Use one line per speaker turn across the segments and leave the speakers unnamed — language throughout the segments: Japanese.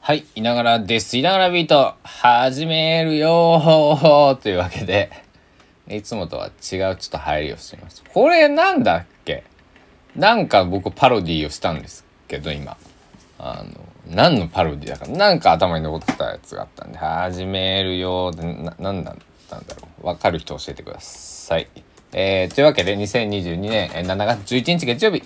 はい、いながらです。いながらビート、始めるよ というわけで、いつもとは違うちょっと入りをしています。これなんだっけ？なんか僕パロディーをしたんですけど、今。あの、何のパロディーだか、なんか頭に残ってたやつがあったんで、始めるよーって、な、なんだったんだろう。わかる人教えてください。えー、というわけで、2022年7月11日月曜日、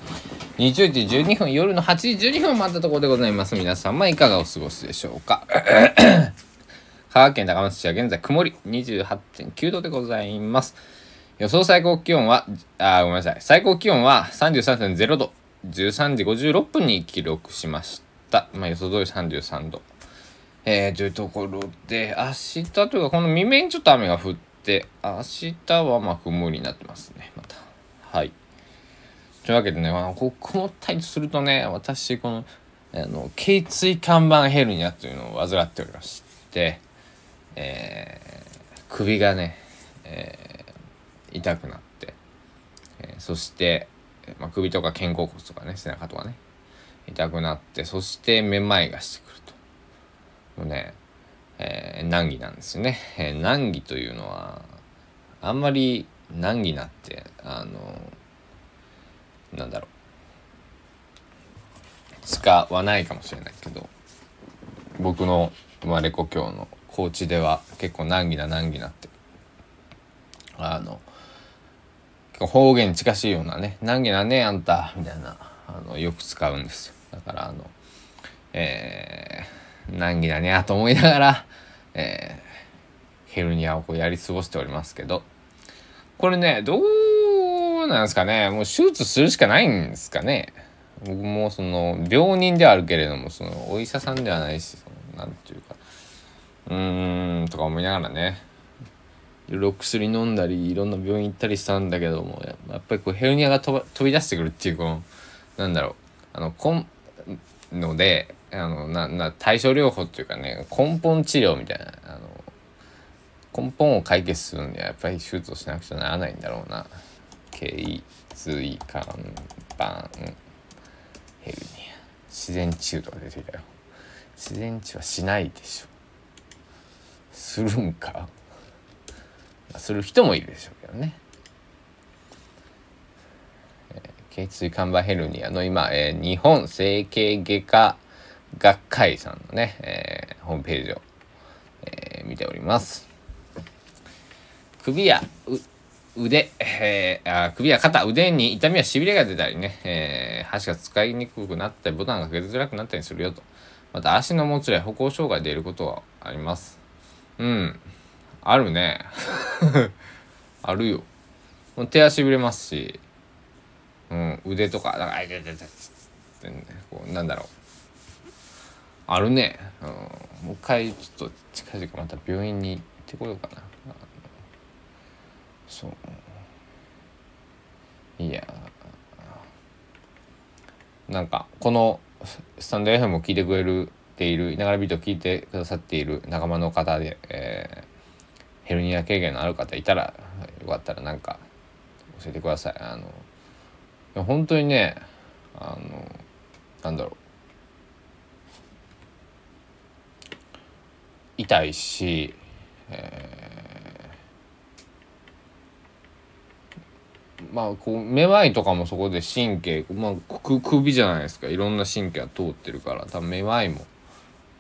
20時12分、夜の8時12分待ったところでございます。皆様いかがお過ごしでしょうか？香川県高松市は現在曇り28.9度でございます。予想最高気温は、あ、ごめんなさい。最高気温は33.0度、13時56分に記録しました。まあ予想通り33度。えー、というところで、明日というか、この未明にちょっと雨が降って、明日はまあ曇りになってますね、また。はい。というわけでね、まあ、こう曇ったりするとね、私、この、あの、頸椎看板ヘルニアというのを患っておりまして、えー首がね、えー痛くなって、えーそして、まあ、首とか肩甲骨とかね、背中とかね、痛くなって、そしてめまいがしてくると。もうね、えー難儀なんですよね。えー難儀というのは、あんまり難儀なって、あの、なんだろう使わないかもしれないけど僕の生まれ故郷の高知では結構難儀な難儀なってあの方言近しいようなね難儀なねあんたみたいなあのよく使うんですよだからあのえー、難儀だねと思いながら、えー、ヘルニアをこうやり過ごしておりますけど。これねどうなんですかね。もう手術するしかないんですかね。僕もその病人ではあるけれどもそのお医者さんではないしそのなんていうか。うーんとか思いながらね。いろいろ薬飲んだりいろんな病院行ったりしたんだけどもやっぱりこうヘルニアが飛び出してくるっていうこのなんだろう。あのこんのであのなな対症療法っていうかね根本治療みたいなあの根本を解決するにはやっぱり手術をしなくちゃならないんだろうな。頸椎間板ヘルニア。自然治癒とか出てきたよ。自然治癒はしないでしょ。するんか、する人もいるでしょうけどね、頸椎間板ヘルニアの今、えー日本整形外科学会さんのね、えーホームページを、えー見ております。首や腕、えーあ首や肩腕に痛みやしびれが出たりね、えー箸が使いにくくなったりボタンがかけづらくなったりするよと。また足のもつれ歩行障害で出ることはあります。うん。あるね。あるよ。もう手足しびれますし、うん、腕とかだかあいててててねこうなんだろう。あるね、うん、もう一回ちょっと近々また病院に行ってこようかな。そう。いや。なんかこのスタンド FM を聞いてくれるているいながらビートを聞いてくださっている仲間の方で、えーヘルニア経験のある方いたらよかったらなんか教えてください。あのいや本当にねあのなんだろう。痛いし、えーまあこうめまいとかもそこで神経、まあ、く首じゃないですか。いろんな神経が通ってるから。多分めまいも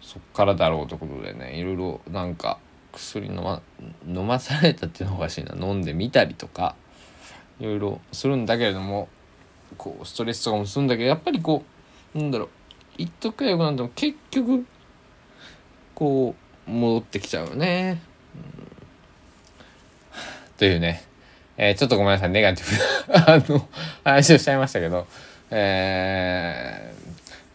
そっからだろうということでねいろいろなんか薬飲ま飲まされたっていうのがおかしいな。飲んでみたりとかいろいろするんだけれどもこうストレスとかもするんだけどやっぱりこうなんだろう。一時はよくなんでも結局こう戻ってきちゃうね。というね、えーちょっとごめんなさいネガティブな あの話をしちゃいましたけど、えー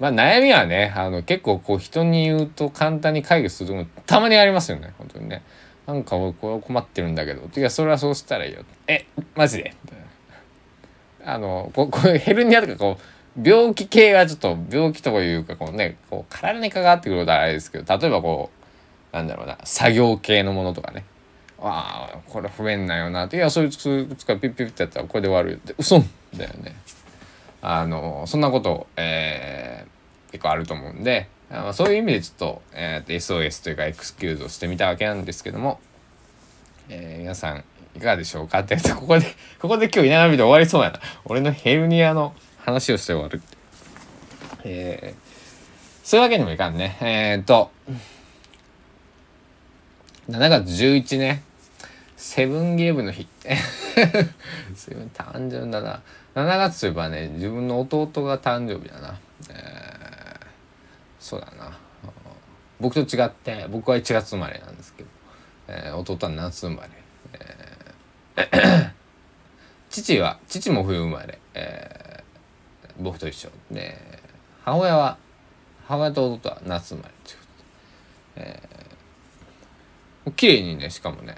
まあ悩みはねあの結構こう人に言うと簡単に解決するところたまにありますよね本当にね。なんか俺これ困ってるんだけど。いやそれはそうしたらいいよ。えマジで？あのここうヘルニアとかこう病気系はちょっと病気とかいうかこうねこう体に関わってくることはあれですけど例えばこうなんだろうな作業系のものとかね。ああこれ不便なよなって。いやそいつそいつかピッピッってやったらこれで終わるよって。嘘だよね。あのそんなこと、えー結構あると思うんで、あそういう意味でちょっと,、えー、SOS というかエクスキューズをしてみたわけなんですけども、えー、皆さんいかがでしょうかって。ここでここで今日稲波で終わりそうやな。俺のヘルニアの話をして終わる。えー、そういうわけにもいかんね。えー、っと7月11ね。セブンゲームの日。セブン誕生だな。7月といえばね自分の弟が誕生日だな、えー、そうだな。僕と違って僕は1月生まれなんですけど、えー、弟は夏生まれ、えー、父は父も冬生まれ、えー、僕と一緒。で母親は母親と弟は夏生まれっていうことで、えー、綺麗にねしかもね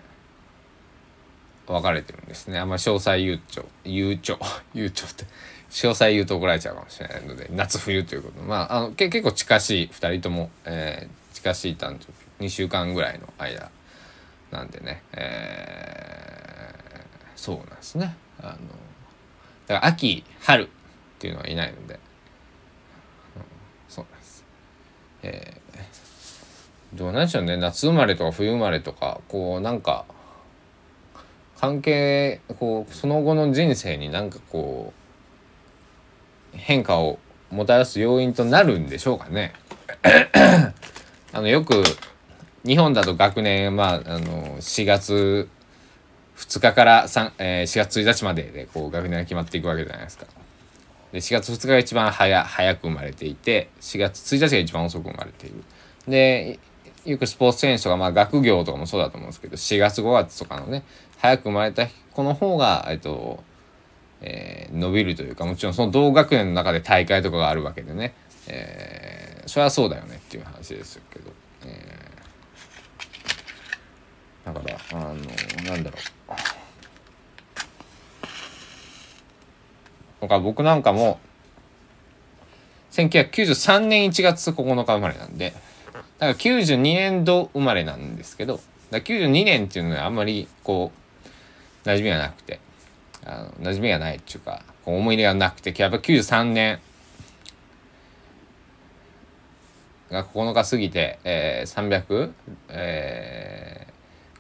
分かれてるんですね。あんまり詳細言うちょ言うちょ 言うちょって詳細言うと怒られちゃうかもしれないので夏冬ということまああのけ結構近しい2人とも、えー、近しい誕生日。2週間ぐらいの間なんでね、えー、そうなんですね。あのだから秋春っていうのはいないので、うん、そうなんです。えー、どうなんでしょうね夏生まれとか冬生まれとかこうなんか関係こうその後の人生になんかこう変化をもたらす要因となるんでしょうかね。あのよく日本だと学年まああの4月2日から3、えー、4月1日まででこう学年が決まっていくわけじゃないですか。で4月2日が一番早早く生まれていて4月1日が一番遅く生まれている。でよくスポーツ選手とか、まあ、学業とかもそうだと思うんですけど4月5月とかのね早く生まれた子の方が、えっとえー、伸びるというかもちろんその同学年の中で大会とかがあるわけでね、えー、それはそうだよねっていう話ですけど、えー、だからあのなんだろう。だか僕なんかも1993年1月9日生まれなんでだから92年度生まれなんですけどだ92年っていうのはあんまりこう馴染みがなくて、あの馴染みがないっていうか、思い入れがなくて、やっぱ93年が9日過ぎて、えー、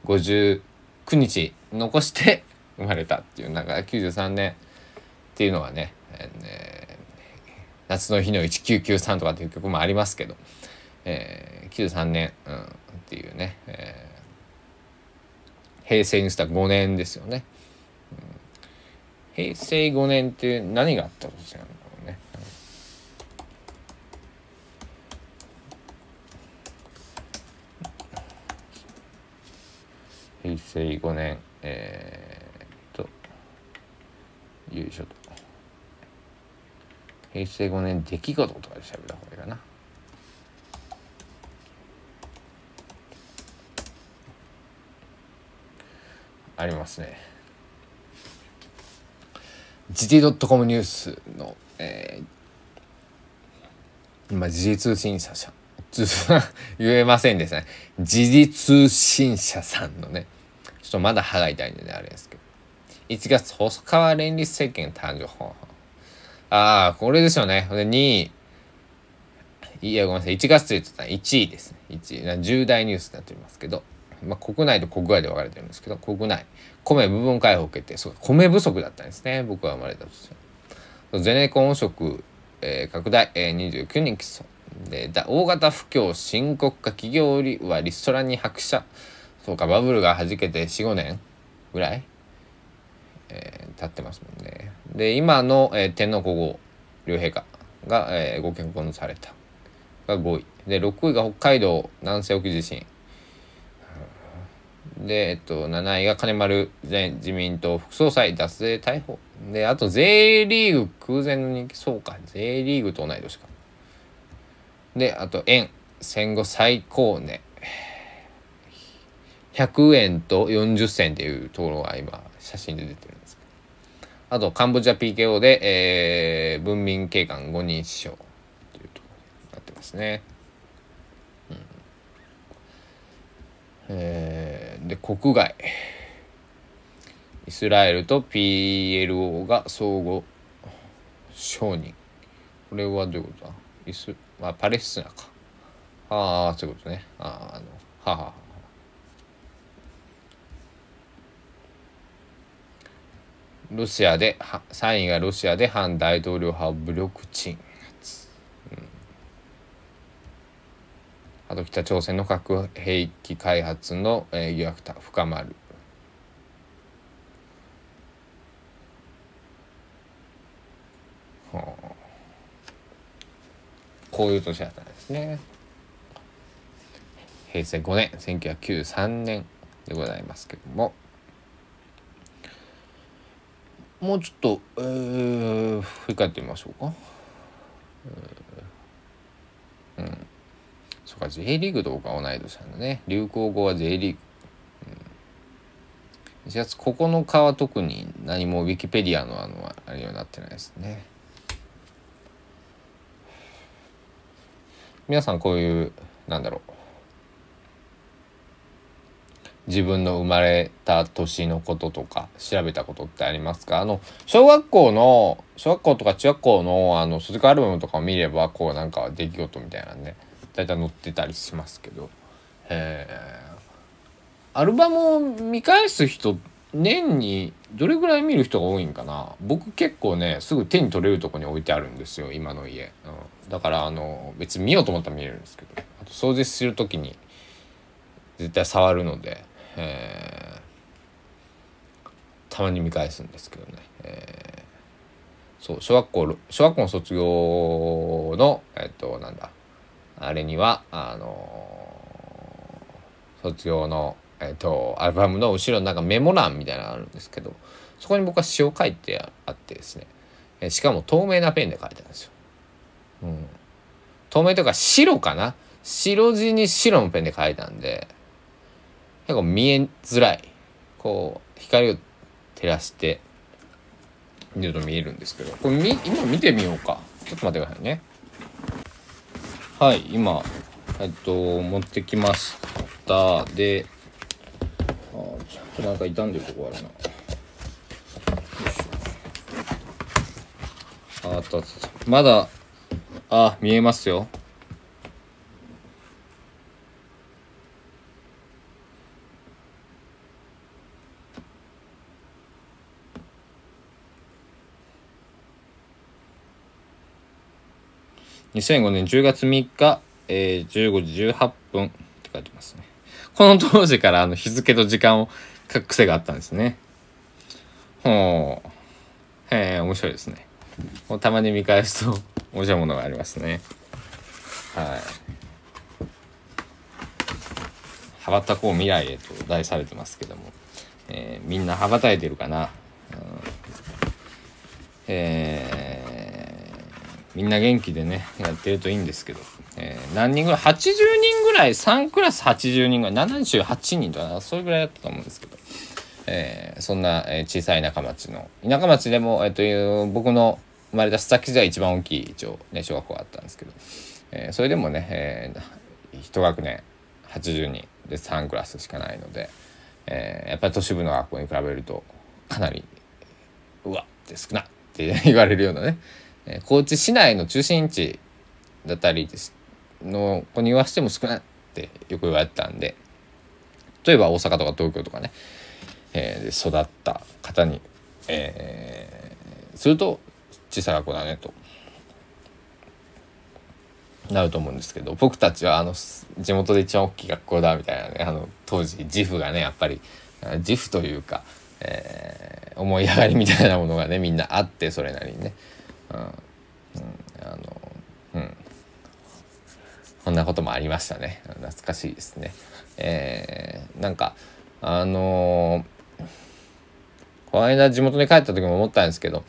359日残して 生まれたっていう、なんか93年っていうのはね、えー、夏の日の1993とかっていう曲もありますけど、えー、93年、うん、っていうね、えー平成にした5年ですよね、うん、平成5年って何があった年なんだろうね、平成5年えー、っとよいしょと。平成5年出来事とかで調べた方がいいかな。ありますね。時事 .com ニュースの、えー、今時事通信社社 言えませんですね。時事通信社さんのね。ちょっとまだ歯が痛いんでねあれですけど。1月細川連立政権誕生ああこれですよね。で2位いやごめんなさい。1月と言ってた1位ですね。1位重大ニュースになっておりますけど。まあ、国内と国外で分かれてるんですけど国内。米部分開放決定。そう米不足だったんですね。僕が生まれた年ゼネコン食、えー、拡大、えー、29人起訴。で大型不況深刻化企業売りはリストラに拍車。そうかバブルがはじけて45年ぐらい、えー、経ってますもんね。で今の、えー、天皇皇后両陛下が、えー、ご結婚された。が5位。で6位が北海道南西沖地震。で、えっと、7位が金丸前自民党副総裁脱税逮捕。で、あと、税リーグ空前の人気。そうか、税リーグと同い年か。で、あと、円。戦後最高値。100円と40銭っていうところが今、写真で出てるんですけどあと、カンボジア PKO で、えー、文民警官5人死傷というところになってますね。えー、で国外。イスラエルと PLO が相互承認。これはどういうことだ？イス、まあ、パレスチナか。ああそういうことね。ああのははは。ロシアで3位がロシアで反大統領派武力鎮圧、うん、あと北朝鮮の核兵器開発の、えー、疑惑深まる。こういう年だったんですね。平成5年1993年でございますけども。もうちょっと、えー、振り返ってみましょうか。えー、か、J リーグとか同い年なんだね。流行語は J リーグ。うん、1月9日は特に何もウィキペディアのあのあれにはなってないですね。皆さんこういうなんだろう自分の生まれた年のこととか調べたことってありますか？あの小学校の小学校とか中学校のあの卒業アルバムとかを見ればこうなんか出来事みたいなね大体載ってたりしますけど。えアルバムを見返す人年にどれぐらい見る人が多いんかな？僕結構ねすぐ手に取れるとこに置いてあるんですよ今の家、うん、だからあの別に見ようと思ったら見れるんですけど。あと掃除する時に絶対触るのでえー、たまに見返すんですけどね、えー、そう小学校小学校の卒業のえっとなんだ？あれにはあのー、卒業のえっとアルバムの後ろのなんかメモ欄みたいなのがあるんですけどそこに僕は詩を書いてあってですね、えー、しかも透明なペンで書いてあるんですよ。うん、透明というか白かな？白地に白のペンで書いたんで結構見えづらい。こう光を照らして見ると見えるんですけどこれみ今見てみようか。ちょっと待ってくださいね。はい今えっと持ってきました。であちょっとなんか傷んでるとこあるな。あったまだあ見えますよ。2005年10月3日、えー、15時18分って書いてますね。この当時からあの日付と時間を書く癖があったんですね。ほう。へえ、面白いですね。もうたまに見返すと面白いものがありますね。はい。羽ばたこう未来へと題されてますけども、えー、みんな羽ばたいてるかな。うん、えーみんな元気でねやってるといいんですけど、えー、何人ぐらい？80人ぐらい？3クラス80人ぐらい？78人とかそれぐらいだったと思うんですけど、えー、そんな、え小さい田舎町の。田舎町でも、えー、という僕の生まれた須崎市では一番大きい一応ね小学校があったんですけど、えー、それでもね、えー、1学年80人で3クラスしかないので、えー、やっぱり都市部の学校に比べるとかなりうわって少なって言われるようなねえ、高知市内の中心地だったりの子に言わしても少ないってよく言われてたんで例えば大阪とか東京とかね、えー、育った方に、えー、すると小さい学校だねと。なると思うんですけど僕たちはあの地元で一番大きい学校だみたいなねあの当時自負がねやっぱり自負というか、えー、思い上がりみたいなものがねみんなあってそれなりにね。うん、あのうん。こんなこともありましたね。懐かしいですね。えー、なんかあのー、この間地元に帰った時も思ったんですけど、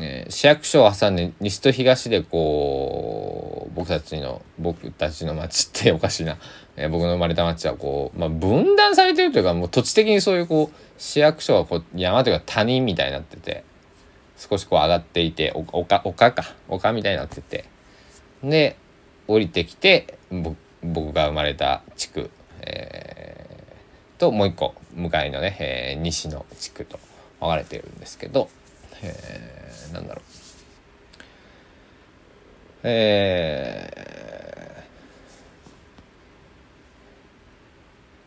えー、市役所を挟んで西と東でこう僕たちの僕たちの町っておかしいな、えー、僕の生まれた町はこう、まあ、分断されてるというかもう土地的にそういうこう市役所はこう山というか谷みたいになってて。少しこう上がっていて丘丘か丘みたいになってて。で降りてきて僕が生まれた地区、えー、ともう一個向かいのね、えー、西の地区と分かれてるんですけど、えー、なんだろう。え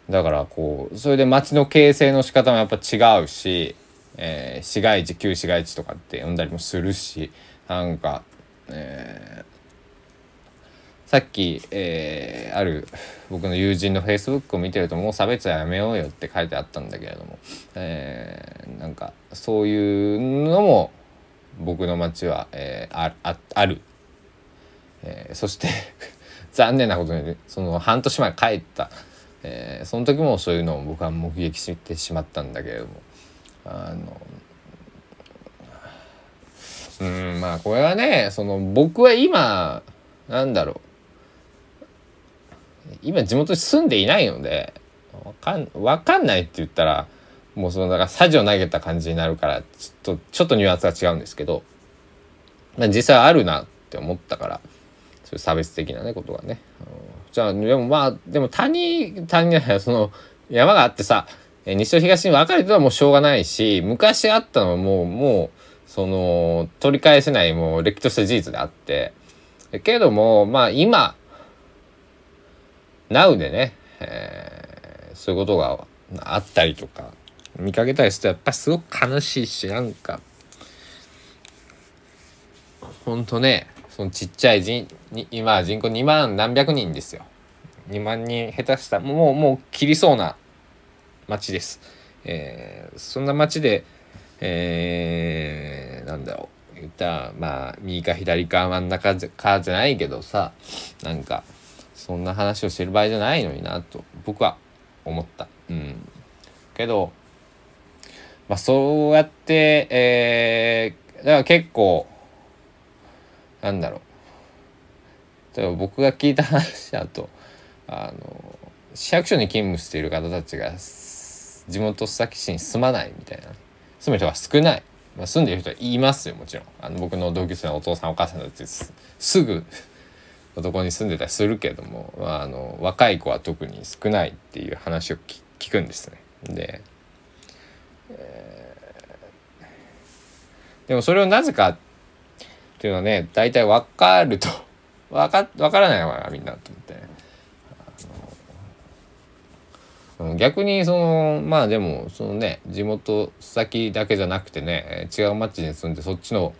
だからこうそれで街の形成の仕方もやっぱ違うし、えー、市街地旧市街地とかって呼んだりもするしなんか、えー、さっき、えー、ある僕の友人のフェイスブックを見てるともう差別はやめようよって書いてあったんだけれども、えー、なんかそういうのも僕の町は、えー、ああある、えー、そして 残念なことにその半年前帰った、えー、その時もそういうのを僕は目撃してしまったんだけれども。あのうんまあこれはねその僕は今なんだろう今地元に住んでいないのでわかんわかんないって言ったらもうそのだからサジを投げた感じになるからちょっとちょっとニュアンスが違うんですけど、まあ、実際あるなって思ったからそういう差別的なねことがね。じゃあでもまあでも谷谷じゃないその山があってさ西と東に分かれてはもうしょうがないし昔あったのはもうもうその取り返せないもうれっきとした事実であって。けどもまあ今 Now でね、えー、そういうことがあったりとか見かけたりするとやっぱすごく悲しいしなんかほんとねそのちっちゃい人今人口2万何百人ですよ。2万人下手したもうもう切りそうな町です、えー、そんな町でえー、なんだろう。言ったらまあ右か左か真ん中かじゃないけどさなんかそんな話をしてる場合じゃないのになと僕は思った。うん、けど、まあ、そうやって、えー、だから結構なんだろう。例えば僕が聞いた話だとあの市役所に勤務している方たちが地元須崎市に住まないみたいな住む人が少ない、まあ、住んでる人はいますよもちろんあの僕の同級生のお父さんお母さんたちすぐどこに住んでたりするけども、まあ、あの若い子は特に少ないっていう話を聞くんですね。で、えー、でもそれをなぜかっていうのはね大体分かると分か分からないのかなみんなと思ってね。逆にそのまあでもそのね地元先だけじゃなくてね違う町に住んでそっちの、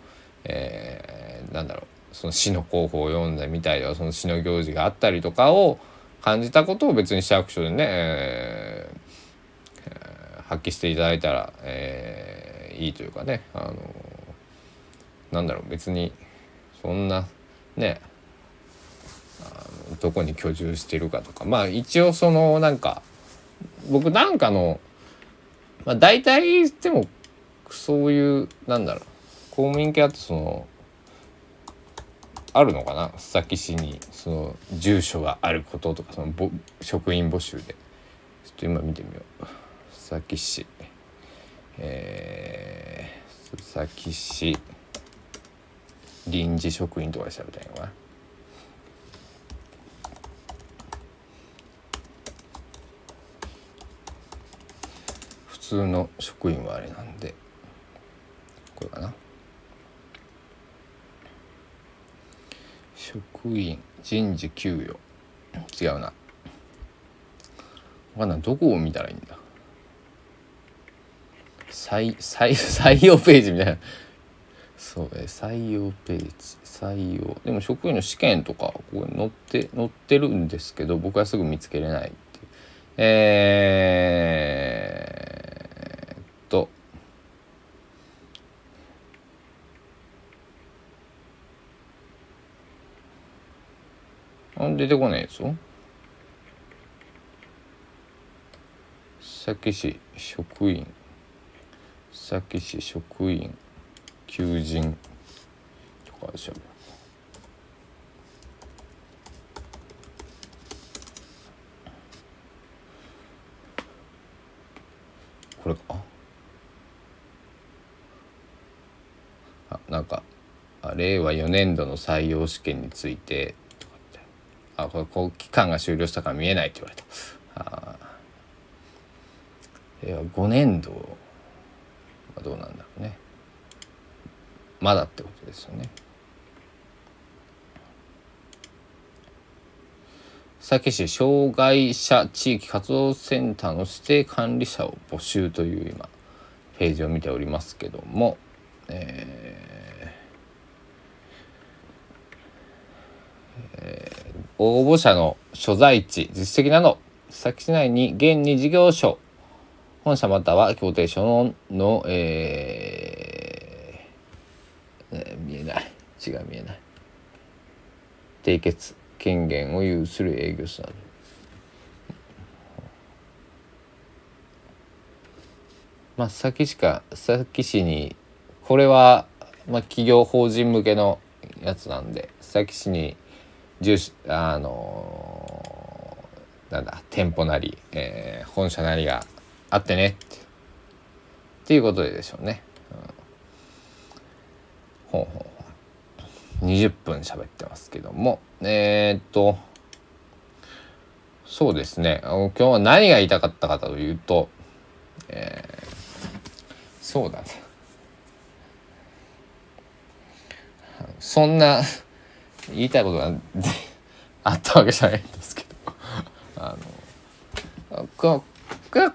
えー、なんだろうその詩の候補を読んでみたりとかその詩の行事があったりとかを感じたことを別に市役所でね、えー、発揮していただいたら、えー、いいというかねあのなんだろう別にそんなねどこに居住してるかとかまあ一応そのなんか僕なんかの、まあ、大体でもそういうなんだろう。公務員系だとそのあるのかな？須崎市にその住所があることとかその職員募集で。ちょっと今見てみよう。須崎市えー、須崎市臨時職員とかで調べたいのかな？通の職員はあれなんでこれかな。職員人事給与。違うな。わかんない。どこを見たらいいんだ。採採 採用ページみたいな。そうえ採用ページ。採用。でも職員の試験とかここに載って載ってるんですけど僕はすぐ見つけれないっていう。えー出てこないですよ。佐市職員。佐市職員。求人。とかでしょ。これか？あなんか令和4年度の採用試験についてあこれこう期間が終了したから見えないって言われた。あ5年度はどうなんだろうね。まだってことですよね。佐木市障害者地域活動センターの指定管理者を募集という今ページを見ておりますけども、えーえー応募者の所在地実績など佐木市内に現に事業所本社または協定書のの、えーえー見えない。違う見えない。締結権限を有する営業所などまあ佐木市か佐木市にこれは、まあ、企業法人向けのやつなんで佐木市に住あのなんだ店舗なり、えー本社なりがあってね。っていうことででしょうね。うん、ほうほう20分喋ってますけども。えー、っと。そうですね。今日は何が言いたかったかというと、えーそうだなそんな言いたいことがあったわけじゃないんですけど。あのこ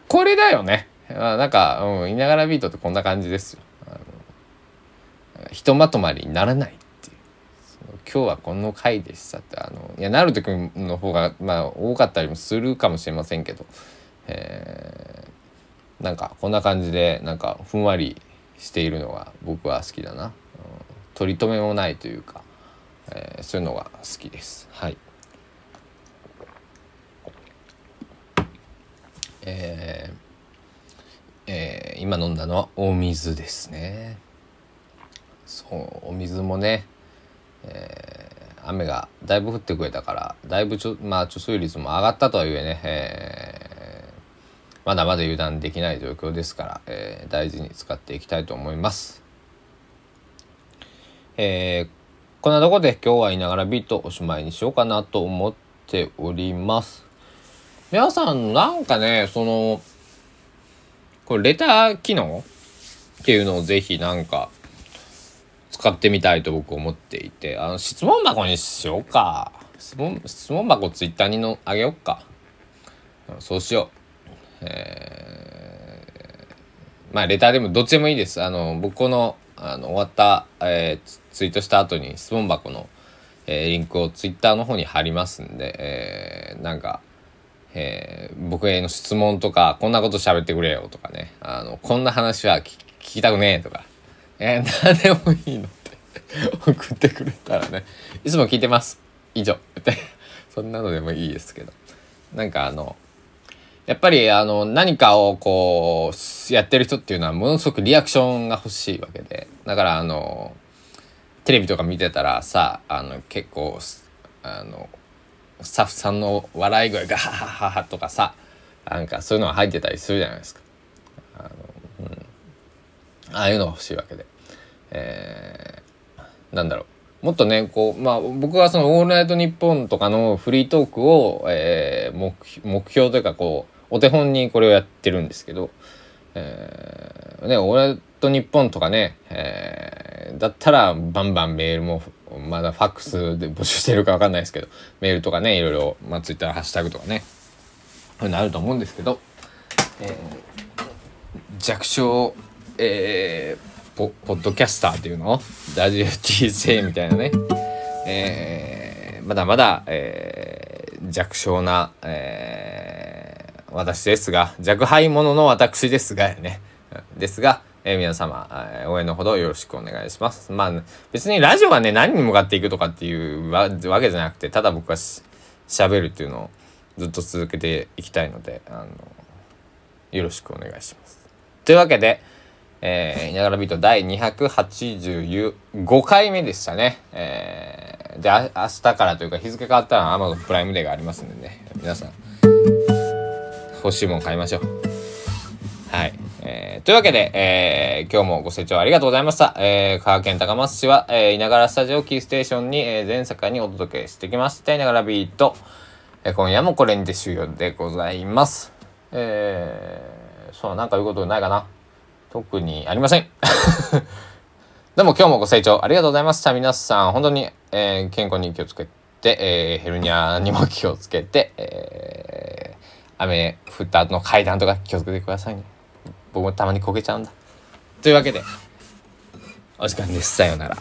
これだよね。まあなんか、うん、いながらビートってこんな感じですよ。ひとまとまりにならないっていう。今日はこの回でしたって。あのいやなるとくんの方がまあ多かったりもするかもしれませんけど、えーなんかこんな感じでなんかふんわりしているのが僕は好きだな、うん、取り留めもないというか、えーそういうのが好きです。はい。えーえー今飲んだのはお水ですね。そうお水もね、えー雨がだいぶ降ってくれたからだいぶちょまあ貯水率も上がったとはいえね、えーまだまだ油断できない状況ですから、えー大事に使っていきたいと思います。えーこんなとこで今日はいながらビートおしまいにしようかなと思っております。皆さんなんかねそのこれレター機能っていうのをぜひなんか使ってみたいと僕思っていてあの質問箱にしようか。質問質問箱ツイッターにのあげようか。そうしよう。えーまあレターでもどっちでもいいです。あの僕このあの終わった、えーツイートした後に質問箱の、えーリンクをツイッターの方に貼りますんで、えーなんか、えー僕への質問とかこんなこと喋ってくれよとかねあのこんな話は聞聞きたくねえとか、えー何でもいいのって 送ってくれたらねいつも聞いてます。以上。ってそんなのでもいいですけど。なんかあのやっぱりあの何かをこうやってる人っていうのはものすごくリアクションが欲しいわけで。だからあのテレビとか見てたらさあの結構あのスタッフさんの笑い声がハハハハとかさなんかそういうのが入ってたりするじゃないですか。あのうん、ああいうのが欲しいわけで、えーなんだろう。もっとねこうまあ僕はその「オールナイトニッポン」とかのフリートークを、えー目目標というかこうお手本にこれをやってるんですけど、えーね「オールナイトニッポン」とかね、えーだったらバンバンメールもまだファックスで募集してるか分かんないですけどメールとかねいろいろ、まあ、ツイッターハッシュタグとかねそういうのあると思うんですけど、えー弱小、えーポポッドキャスターっていうの？ラジオ T 生みたいなね、えーまだまだ、えー弱小な、えー私ですが弱敗者の私ですがね。ですが、えー皆様、えー応援のほどよろしくお願いします。まあ別にラジオがね何に向かっていくとかっていうわわけじゃなくてただ僕がし喋るっていうのをずっと続けていきたいのであのよろしくお願いします。というわけで、えー、いながらビート第285回目でしたね。えー、で、あ明日からというか日付変わったら Amazon プライムデーがありますんでね、皆さん、欲しいもん買いましょう。はい。えーというわけで、えー今日もご清聴ありがとうございました。えー、香川県高松市は、えー、いながらスタジオキーステーションに、えー全世界にお届けしてきました。いながらビート。えー今夜もこれにて終了でございます。えー、そう、なんか言うことないかな。特にありません。でも今日もご清聴ありがとうございました。皆さん、本当に、えー健康に気をつけて、えーヘルニアにも気をつけて、えー雨降った後の階段とか気をつけてくださいね僕もたまにこけちゃうんだ。というわけでお時間です。さようなら。